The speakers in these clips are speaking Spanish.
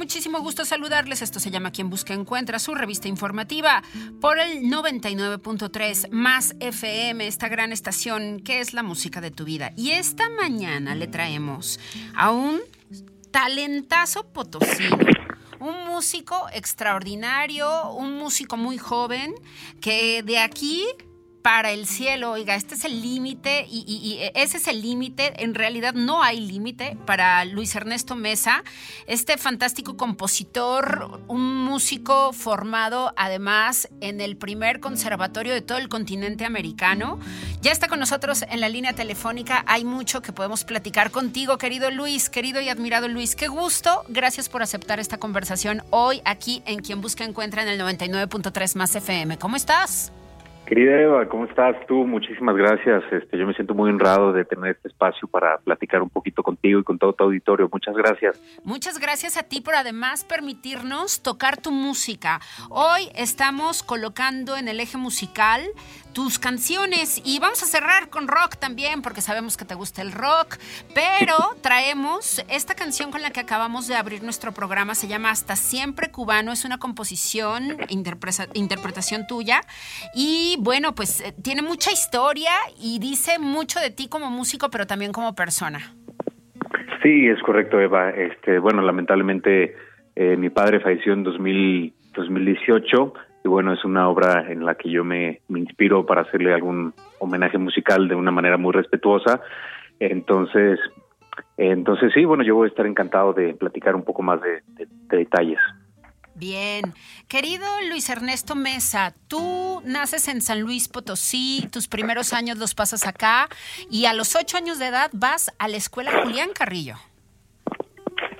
muchísimo gusto saludarles. Esto se llama Quien Busca Encuentra, su revista informativa por el 99.3 más FM, esta gran estación que es la música de tu vida. Y esta mañana le traemos a un talentazo potosino un músico extraordinario, un músico muy joven que de aquí para el cielo, oiga, este es el límite y, ese es el límite, en realidad no hay límite para Luis Ernesto Mesa, este fantástico compositor, un músico formado además en el primer conservatorio de todo el continente americano. Ya está con nosotros en la línea telefónica, hay mucho que podemos platicar contigo, querido Luis, querido y admirado Luis, qué gusto, gracias por aceptar esta conversación hoy aquí en Quien Busca Encuentra en el 99.3 más FM. ¿Cómo estás? Querida Eva, ¿cómo estás tú? Muchísimas gracias. Este, yo me siento muy honrado de tener este espacio para platicar un poquito contigo y con todo tu auditorio. Muchas gracias. Muchas gracias a ti por además permitirnos tocar tu música. Hoy estamos colocando en el eje musical tus canciones y vamos a cerrar con rock también porque sabemos que te gusta el rock, pero traemos esta canción con la que acabamos de abrir nuestro programa, se llama Hasta siempre cubano, es una composición, interpretación tuya y bueno, pues eh, tiene mucha historia y dice mucho de ti como músico, pero también como persona. Sí, es correcto, Eva. Este, bueno, lamentablemente eh, mi padre falleció en 2000, 2018 y bueno, es una obra en la que yo me, inspiro para hacerle algún homenaje musical de una manera muy respetuosa. Entonces, entonces sí, bueno, yo voy a estar encantado de platicar un poco más de, detalles. Bien. Querido Luis Ernesto Mesa, tú naces en San Luis Potosí, tus primeros años los pasas acá y a los ocho años de edad vas a la escuela Julián Carrillo.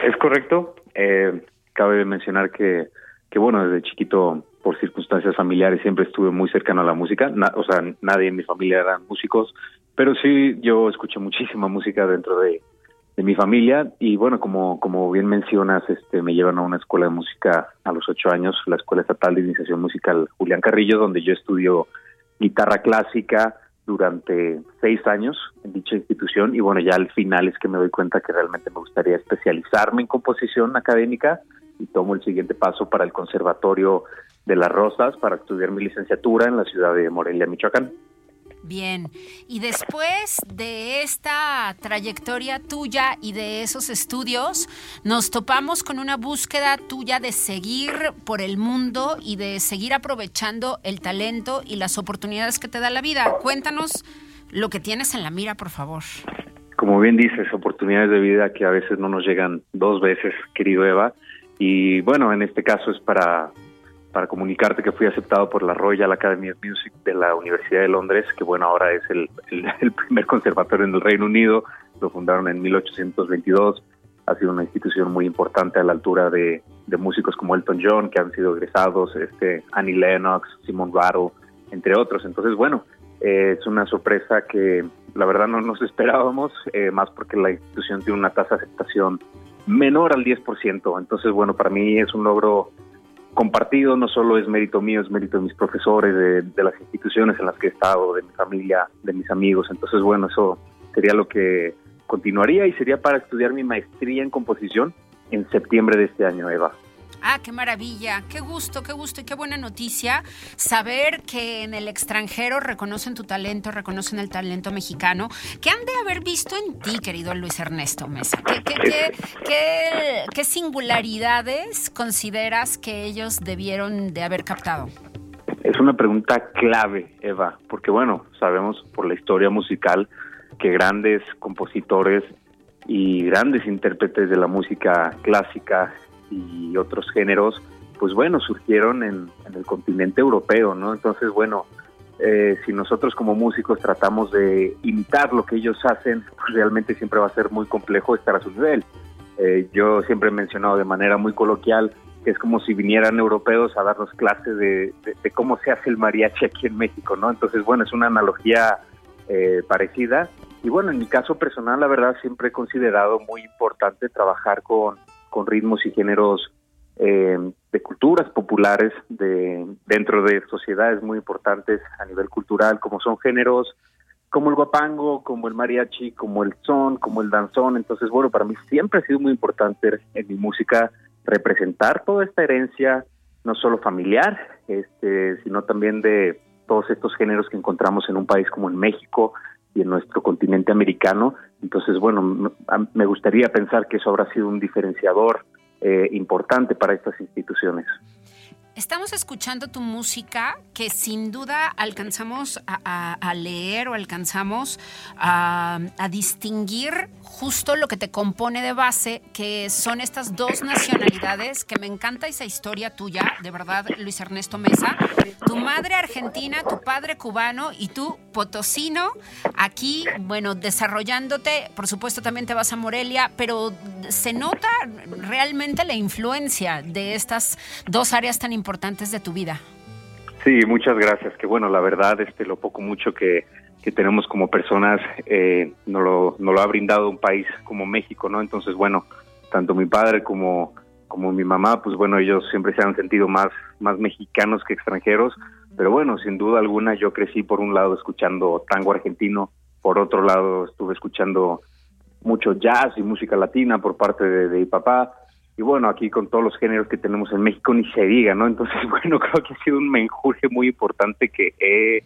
Es correcto. Eh, cabe mencionar que, que, bueno, desde chiquito por circunstancias familiares siempre estuve muy cercano a la música, o sea, nadie en mi familia eran músicos, pero sí yo escuché muchísima música dentro de, mi familia y bueno, como, como bien mencionas, este, me llevan a una escuela de música a los ocho años, la Escuela Estatal de Iniciación Musical Julián Carrillo, donde yo estudio guitarra clásica durante seis años en dicha institución y bueno, ya al final es que me doy cuenta que realmente me gustaría especializarme en composición académica y tomo el siguiente paso para el Conservatorio de las Rosas para estudiar mi licenciatura en la ciudad de Morelia, Michoacán. Bien, y después de esta trayectoria tuya y de esos estudios, nos topamos con una búsqueda tuya de seguir por el mundo y de seguir aprovechando el talento y las oportunidades que te da la vida. Cuéntanos lo que tienes en la mira, por favor. Como bien dices, oportunidades de vida que a veces no nos llegan dos veces, querido Eva. Y bueno, en este caso es para para comunicarte que fui aceptado por la Royal Academy of Music de la Universidad de Londres, que bueno, ahora es el, el, primer conservatorio en el Reino Unido, lo fundaron en 1822, ha sido una institución muy importante a la altura de, de músicos como Elton John, que han sido egresados, este, Annie Lennox, Simon Rattle, entre otros. Entonces, bueno, eh, es una sorpresa que la verdad no nos esperábamos, eh, más porque la institución tiene una tasa de aceptación menor al 10%. Entonces, bueno, para mí es un logro compartido, no solo es mérito mío, es mérito de mis profesores, de, las instituciones en las que he estado, de mi familia, de mis amigos. Entonces, bueno, eso sería lo que continuaría y sería para estudiar mi maestría en composición en septiembre de este año, Eva. Ah, qué maravilla, qué gusto, qué gusto y qué buena noticia saber que en el extranjero reconocen tu talento, reconocen el talento mexicano, que han de haber visto en ti, querido Luis Ernesto Mesa. ¿Qué, qué, qué, qué singularidades consideras que ellos debieron de haber captado? Es una pregunta clave, Eva, porque bueno, sabemos por la historia musical que grandes compositores y grandes intérpretes de la música clásica y otros géneros, pues bueno, surgieron en, el continente europeo, ¿no? Entonces, bueno, eh, si nosotros como músicos tratamos de imitar lo que ellos hacen, pues realmente siempre va a ser muy complejo estar a su nivel. Eh, yo siempre he mencionado de manera muy coloquial que es como si vinieran europeos a darnos clases de, cómo se hace el mariachi aquí en México, ¿no? Entonces, bueno, es una analogía eh, parecida. Y bueno, en mi caso personal, la verdad, siempre he considerado muy importante trabajar con con ritmos y géneros eh, de culturas populares de dentro de sociedades muy importantes a nivel cultural, como son géneros como el guapango, como el mariachi, como el son, como el danzón. Entonces, bueno, para mí siempre ha sido muy importante en mi música representar toda esta herencia, no solo familiar, este, sino también de todos estos géneros que encontramos en un país como en México y en nuestro continente americano entonces, bueno, me gustaría pensar que eso habrá sido un diferenciador eh, importante para estas instituciones. Estamos escuchando tu música que sin duda alcanzamos a, leer o alcanzamos a, distinguir justo lo que te compone de base, que son estas dos nacionalidades, que me encanta esa historia tuya, de verdad, Luis Ernesto Mesa. Tu madre argentina, tu padre cubano y tú potosino, aquí, bueno, desarrollándote, por supuesto también te vas a Morelia, pero se nota realmente la influencia de estas dos áreas tan importantes importantes de tu vida. Sí, muchas gracias. Que bueno, la verdad, este, lo poco mucho que, que tenemos como personas eh, nos, lo, no lo ha brindado un país como México, ¿no? Entonces, bueno, tanto mi padre como, como mi mamá, pues bueno, ellos siempre se han sentido más, más mexicanos que extranjeros, pero bueno, sin duda alguna yo crecí por un lado escuchando tango argentino, por otro lado estuve escuchando mucho jazz y música latina por parte de, de mi papá, y bueno, aquí con todos los géneros que tenemos en México ni se diga, ¿no? Entonces, bueno, creo que ha sido un menjurje muy importante que he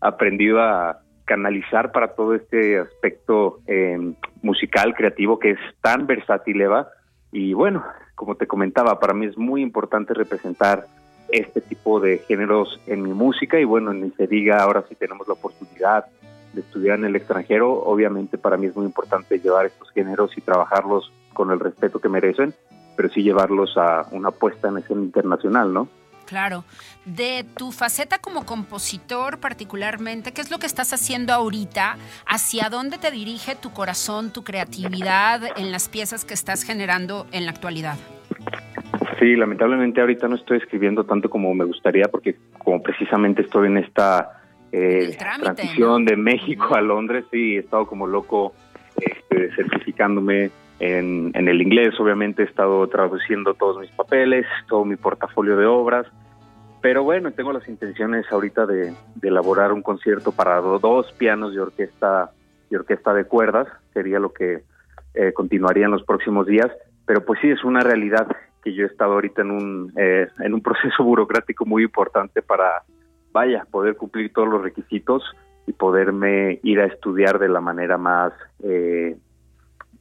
aprendido a canalizar para todo este aspecto eh, musical, creativo, que es tan versátil, Eva. Y bueno, como te comentaba, para mí es muy importante representar este tipo de géneros en mi música y bueno, ni se diga, ahora sí tenemos la oportunidad de estudiar en el extranjero, obviamente para mí es muy importante llevar estos géneros y trabajarlos con el respeto que merecen pero sí llevarlos a una puesta en escena internacional, ¿no? Claro. De tu faceta como compositor particularmente, ¿qué es lo que estás haciendo ahorita? ¿Hacia dónde te dirige tu corazón, tu creatividad en las piezas que estás generando en la actualidad? Sí, lamentablemente ahorita no estoy escribiendo tanto como me gustaría porque como precisamente estoy en esta eh, transición de México a Londres, sí, he estado como loco este, certificándome en, el inglés, obviamente he estado traduciendo todos mis papeles, todo mi portafolio de obras, pero bueno, tengo las intenciones ahorita de, elaborar un concierto para dos pianos y orquesta y orquesta de cuerdas, sería lo que eh, continuaría en los próximos días, pero pues sí es una realidad que yo he estado ahorita en un eh, en un proceso burocrático muy importante para vaya poder cumplir todos los requisitos y poderme ir a estudiar de la manera más eh,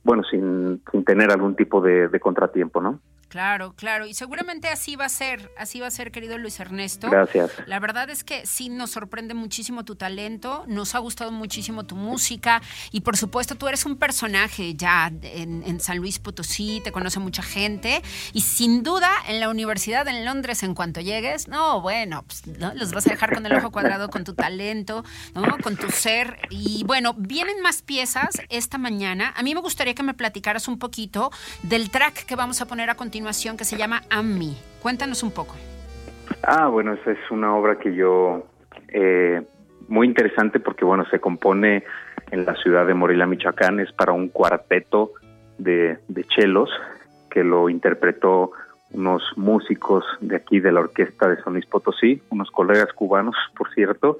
bueno, sin, sin tener algún tipo de, de contratiempo, ¿no? Claro, claro. Y seguramente así va a ser, así va a ser, querido Luis Ernesto. Gracias. La verdad es que sí nos sorprende muchísimo tu talento, nos ha gustado muchísimo tu música y por supuesto tú eres un personaje ya en, San Luis Potosí, te conoce mucha gente y sin duda en la universidad en Londres en cuanto llegues, no, bueno, pues, ¿no? los vas a dejar con el ojo cuadrado con tu talento, ¿no? con tu ser y bueno, vienen más piezas esta mañana. A mí me gustaría que me platicaras un poquito del track que vamos a poner a continuación que se llama Ammi. Cuéntanos un poco. Ah, bueno, esa es una obra que yo, eh, muy interesante porque, bueno, se compone en la ciudad de Morelia, Michoacán. Es para un cuarteto de, de chelos que lo interpretó unos músicos de aquí de la orquesta de Sonis Potosí, unos colegas cubanos, por cierto.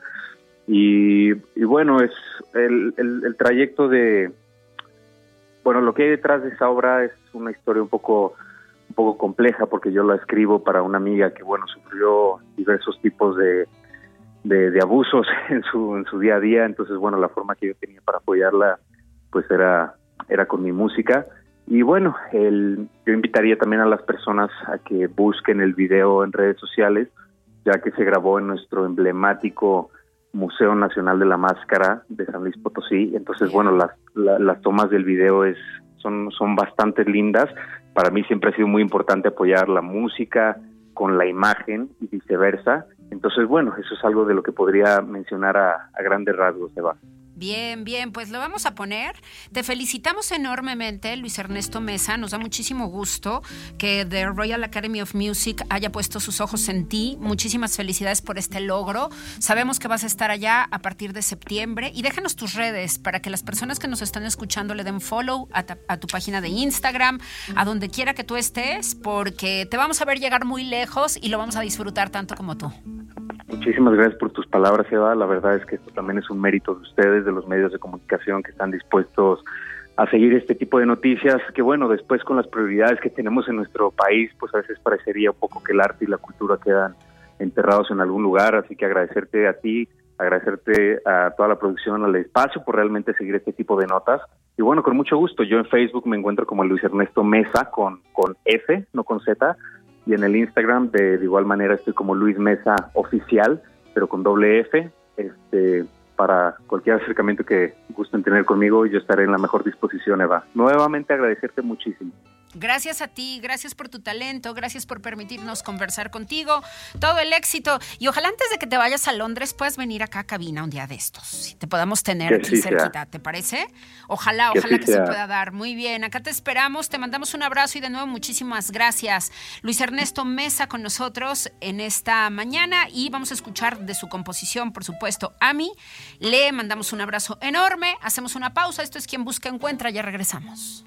Y, y bueno, es el, el, trayecto de, bueno, lo que hay detrás de esa obra es una historia un poco, un poco compleja porque yo la escribo para una amiga que, bueno, sufrió diversos tipos de, de, de abusos en su, en su día a día. Entonces, bueno, la forma que yo tenía para apoyarla, pues era, era con mi música y bueno, el, yo invitaría también a las personas a que busquen el video en redes sociales, ya que se grabó en nuestro emblemático Museo Nacional de la Máscara de San Luis Potosí. Entonces, bueno, las, las tomas del video es, son, son bastante lindas. Para mí siempre ha sido muy importante apoyar la música con la imagen y viceversa. Entonces, bueno, eso es algo de lo que podría mencionar a, grandes rasgos, Eva. Bien, bien, pues lo vamos a poner. Te felicitamos enormemente, Luis Ernesto Mesa. Nos da muchísimo gusto que The Royal Academy of Music haya puesto sus ojos en ti. Muchísimas felicidades por este logro. Sabemos que vas a estar allá a partir de septiembre y déjanos tus redes para que las personas que nos están escuchando le den follow a, a tu página de Instagram, a donde quiera que tú estés, porque te vamos a ver llegar muy lejos y lo vamos a disfrutar tanto como tú. Muchísimas gracias por tus palabras, Eva. La verdad es que esto también es un mérito de ustedes, de los medios de comunicación que están dispuestos a seguir este tipo de noticias, que bueno, después con las prioridades que tenemos en nuestro país, pues a veces parecería un poco que el arte y la cultura quedan enterrados en algún lugar, así que agradecerte a ti, agradecerte a toda la producción, al espacio por realmente seguir este tipo de notas. Y bueno, con mucho gusto, yo en Facebook me encuentro como Luis Ernesto Mesa con, con F, no con Z, y en el Instagram de, igual manera estoy como Luis Mesa Oficial, pero con doble F. Este, para cualquier acercamiento que gusten tener conmigo, yo estaré en la mejor disposición, Eva. Nuevamente agradecerte muchísimo. Gracias a ti, gracias por tu talento, gracias por permitirnos conversar contigo, todo el éxito y ojalá antes de que te vayas a Londres puedas venir acá a cabina un día de estos y te podamos tener que aquí sí cerquita, sea. ¿te parece? Ojalá, Que ojalá sí que se pueda dar. Muy bien, acá te esperamos, te mandamos un abrazo y de nuevo muchísimas gracias. Luis Ernesto Mesa con nosotros en esta mañana y vamos a escuchar de su composición, por supuesto, Ami. Le mandamos un abrazo enorme, hacemos una pausa, esto es quien busca encuentra, ya regresamos.